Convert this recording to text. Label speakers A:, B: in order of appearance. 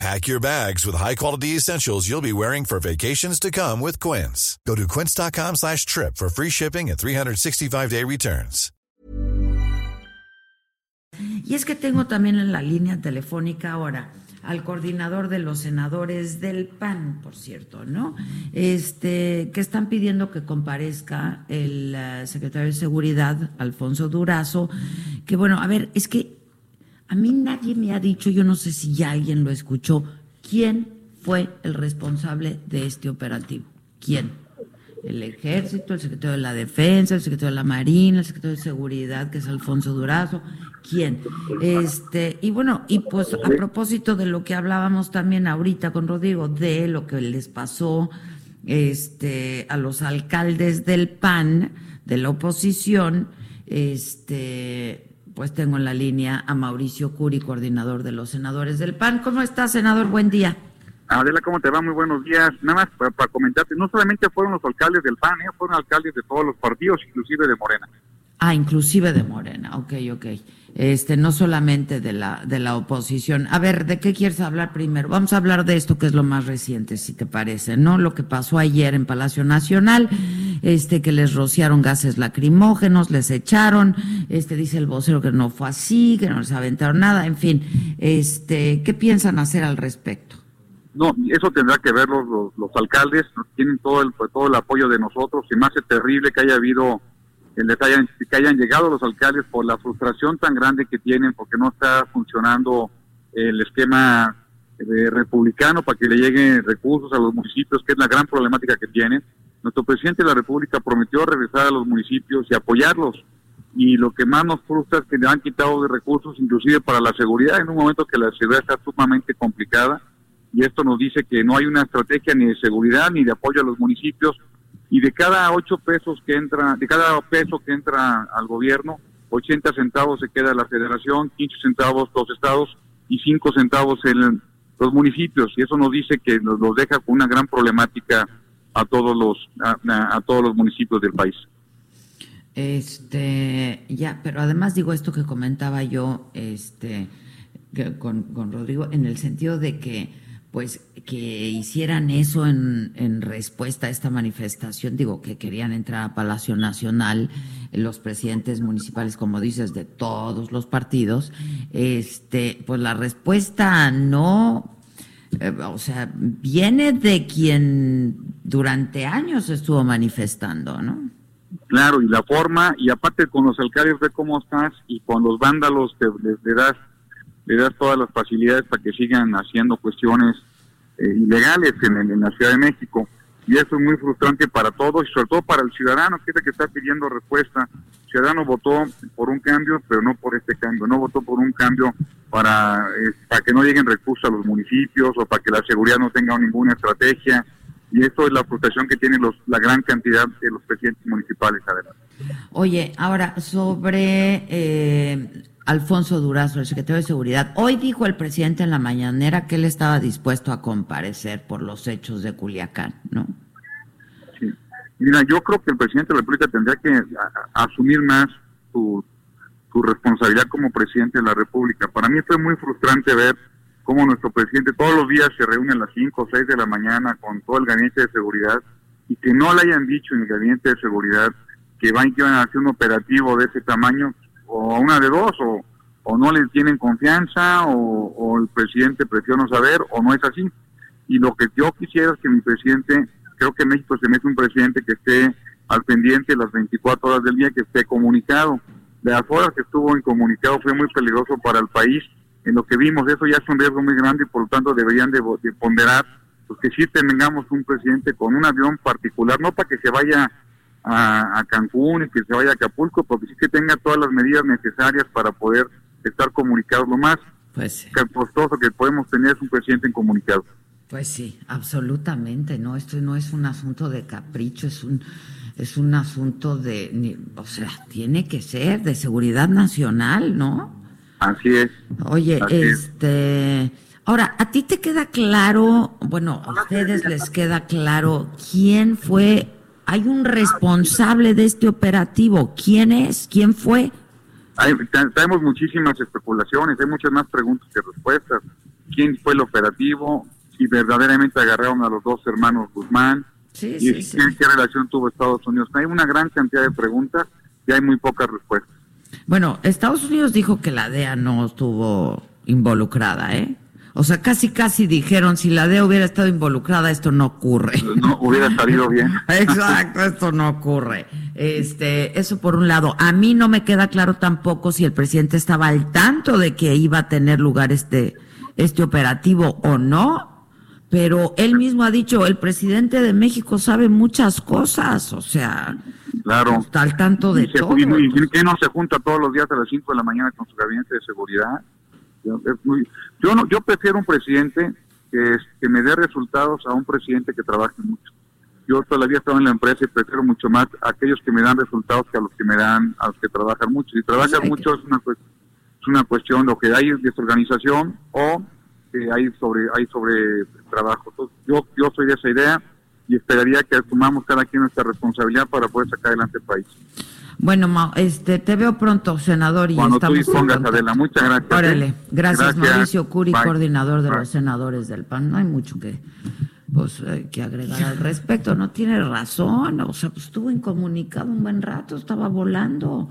A: Pack your bags with high-quality essentials you'll be wearing for vacations to come with Quince. Go to quince.com slash trip for free shipping and 365-day returns.
B: Y es que tengo también en la línea telefónica ahora al coordinador de los senadores del PAN, por cierto, ¿no? Este, que están pidiendo que comparezca el uh, secretario de Seguridad, Alfonso Durazo, que bueno, a ver, es que a mí nadie me ha dicho, yo no sé si ya alguien lo escuchó, quién fue el responsable de este operativo. ¿Quién? El ejército, el secretario de la defensa, el secretario de la marina, el secretario de seguridad, que es Alfonso Durazo. ¿Quién? Este, y bueno, y pues a propósito de lo que hablábamos también ahorita con Rodrigo, de lo que les pasó este, a los alcaldes del PAN, de la oposición, este, pues tengo en la línea a Mauricio Curi, coordinador de los senadores del PAN. ¿Cómo estás, senador? Buen día.
C: Adela, ¿cómo te va? Muy buenos días. Nada más para, comentarte, no solamente fueron los alcaldes del PAN, ¿eh? fueron alcaldes de todos los partidos, inclusive de Morena.
B: Ah, inclusive de Morena, ok, ok. Este, no solamente de la, de la oposición. A ver, ¿de qué quieres hablar primero? Vamos a hablar de esto que es lo más reciente, si te parece, ¿no? Lo que pasó ayer en Palacio Nacional, este, que les rociaron gases lacrimógenos, les echaron, este, dice el vocero que no fue así, que no les aventaron nada, en fin, este, ¿qué piensan hacer al respecto?
C: No, eso tendrá que ver los, alcaldes, tienen todo el, todo el apoyo de nosotros, y más es terrible que haya habido el hayan, que hayan llegado los alcaldes por la frustración tan grande que tienen porque no está funcionando el esquema republicano para que le lleguen recursos a los municipios, que es la gran problemática que tienen. Nuestro presidente de la República prometió regresar a los municipios y apoyarlos. Y lo que más nos frustra es que le han quitado de recursos, inclusive para la seguridad, en un momento que la seguridad está sumamente complicada. Y esto nos dice que no hay una estrategia ni de seguridad ni de apoyo a los municipios y de cada ocho pesos que entra, de cada peso que entra al gobierno, 80 centavos se queda la federación, 15 centavos los estados y 5 centavos en los municipios y eso nos dice que nos, deja con una gran problemática a todos los a, todos los municipios del país.
B: Este, ya, pero además digo esto que comentaba yo este con, con Rodrigo en el sentido de que pues que hicieran eso en, en, respuesta a esta manifestación, digo, que querían entrar a Palacio Nacional los presidentes municipales, como dices, de todos los partidos, este, pues la respuesta no, eh, o sea, viene de quien durante años estuvo manifestando, ¿no?
C: Claro, y la forma, y aparte con los alcaldes ve cómo estás, y con los vándalos te, le das le das todas las facilidades para que sigan haciendo cuestiones eh, ilegales en, en, la Ciudad de México. Y eso es muy frustrante para todos y sobre todo para el ciudadano, que es el que está pidiendo respuesta. Ciudadano votó por un cambio, pero no por este cambio. No votó por un cambio para, eh, para que no lleguen recursos a los municipios o para que la seguridad no tenga ninguna estrategia. Y esto es la frustración que tienen los, la gran cantidad de los presidentes municipales. Adelante.
B: Oye, ahora sobre eh, Alfonso Durazo, el secretario de Seguridad. Hoy dijo el presidente en la mañanera que él estaba dispuesto a comparecer por los hechos de Culiacán, ¿no?
C: Mira, yo creo que el presidente de la República tendría que asumir más su, responsabilidad como presidente de la República. Para mí fue muy frustrante ver cómo nuestro presidente todos los días se reúne a las 5 o 6 de la mañana con todo el gabinete de seguridad y que no le hayan dicho en el gabinete de seguridad que van, que a hacer un operativo de ese tamaño o una de dos, o, o no le tienen confianza, o, el presidente prefiere no saber, o no es así. Y lo que yo quisiera es que mi presidente, creo que México se mete un presidente que esté al pendiente las 24 horas del día, que esté comunicado. De las horas que estuvo incomunicado fue muy peligroso para el país. En lo que vimos, eso ya es un riesgo muy grande y por lo tanto deberían de, ponderar pues que sí tengamos un presidente con un avión particular, no para que se vaya a, Cancún y que se vaya a Acapulco, porque sí que tenga todas las medidas necesarias para poder estar comunicados. Lo más pues, costoso que podemos tener es un presidente incomunicado.
B: Pues sí, absolutamente, ¿no? Esto no es un asunto de capricho, es un es un asunto de, o sea, tiene que ser de seguridad nacional, ¿no?
C: Así es.
B: Oye, este, ahora, ¿a ti te queda claro, bueno, a ustedes les queda claro quién fue, hay un responsable de este operativo, ¿quién es? ¿Quién fue?
C: Hay, tenemos muchísimas especulaciones, hay muchas más preguntas que respuestas. ¿Quién fue el operativo? Si verdaderamente agarraron a los dos hermanos Guzmán,
B: Sí,
C: y
B: sí.
C: ¿qué, qué relación tuvo Estados Unidos. Hay una gran cantidad de preguntas y hay muy pocas respuestas.
B: Bueno, Estados Unidos dijo que la DEA no estuvo involucrada, ¿eh? O sea, casi casi dijeron, si la DEA hubiera estado involucrada, esto no ocurre.
C: No hubiera salido bien.
B: Exacto, esto no ocurre. Este, eso por un lado. A mí no me queda claro tampoco si el presidente estaba al tanto de que iba a tener lugar este, este operativo o no. Pero él mismo ha dicho, el presidente de México sabe muchas cosas, o sea,
C: Claro.
B: está al tanto de
C: y, se-
B: todo.
C: y- y que no se junta todos los días a las 5 de la mañana con su gabinete de seguridad. Yo, es muy- yo, no, yo prefiero un presidente que, me dé resultados a un presidente que trabaje mucho. Yo todavía estado en la empresa y prefiero mucho más a aquellos que me dan resultados que a los que me dan, a los que trabajan mucho. Si trabajan
B: Sí.
C: mucho es una, es una cuestión, lo que hay es desorganización o que hay sobre hay sobre trabajo. Entonces, yo, yo soy de esa idea y esperaría que asumamos cada quien nuestra responsabilidad para poder sacar adelante el país.
B: Bueno, Ma- este, te veo pronto, senador, y
C: Cuando tú
B: estamos en
C: dispongas. Adela. Muchas gracias, ¿eh?
B: Órale, gracias,
C: Gracias.
B: Mauricio Curi,
C: Bye.
B: coordinador de
C: Bye.
B: los senadores del PAN. No hay mucho que, pues, eh, que agregar al respecto. No tiene razón, o sea, pues estuvo incomunicado un buen rato, estaba volando.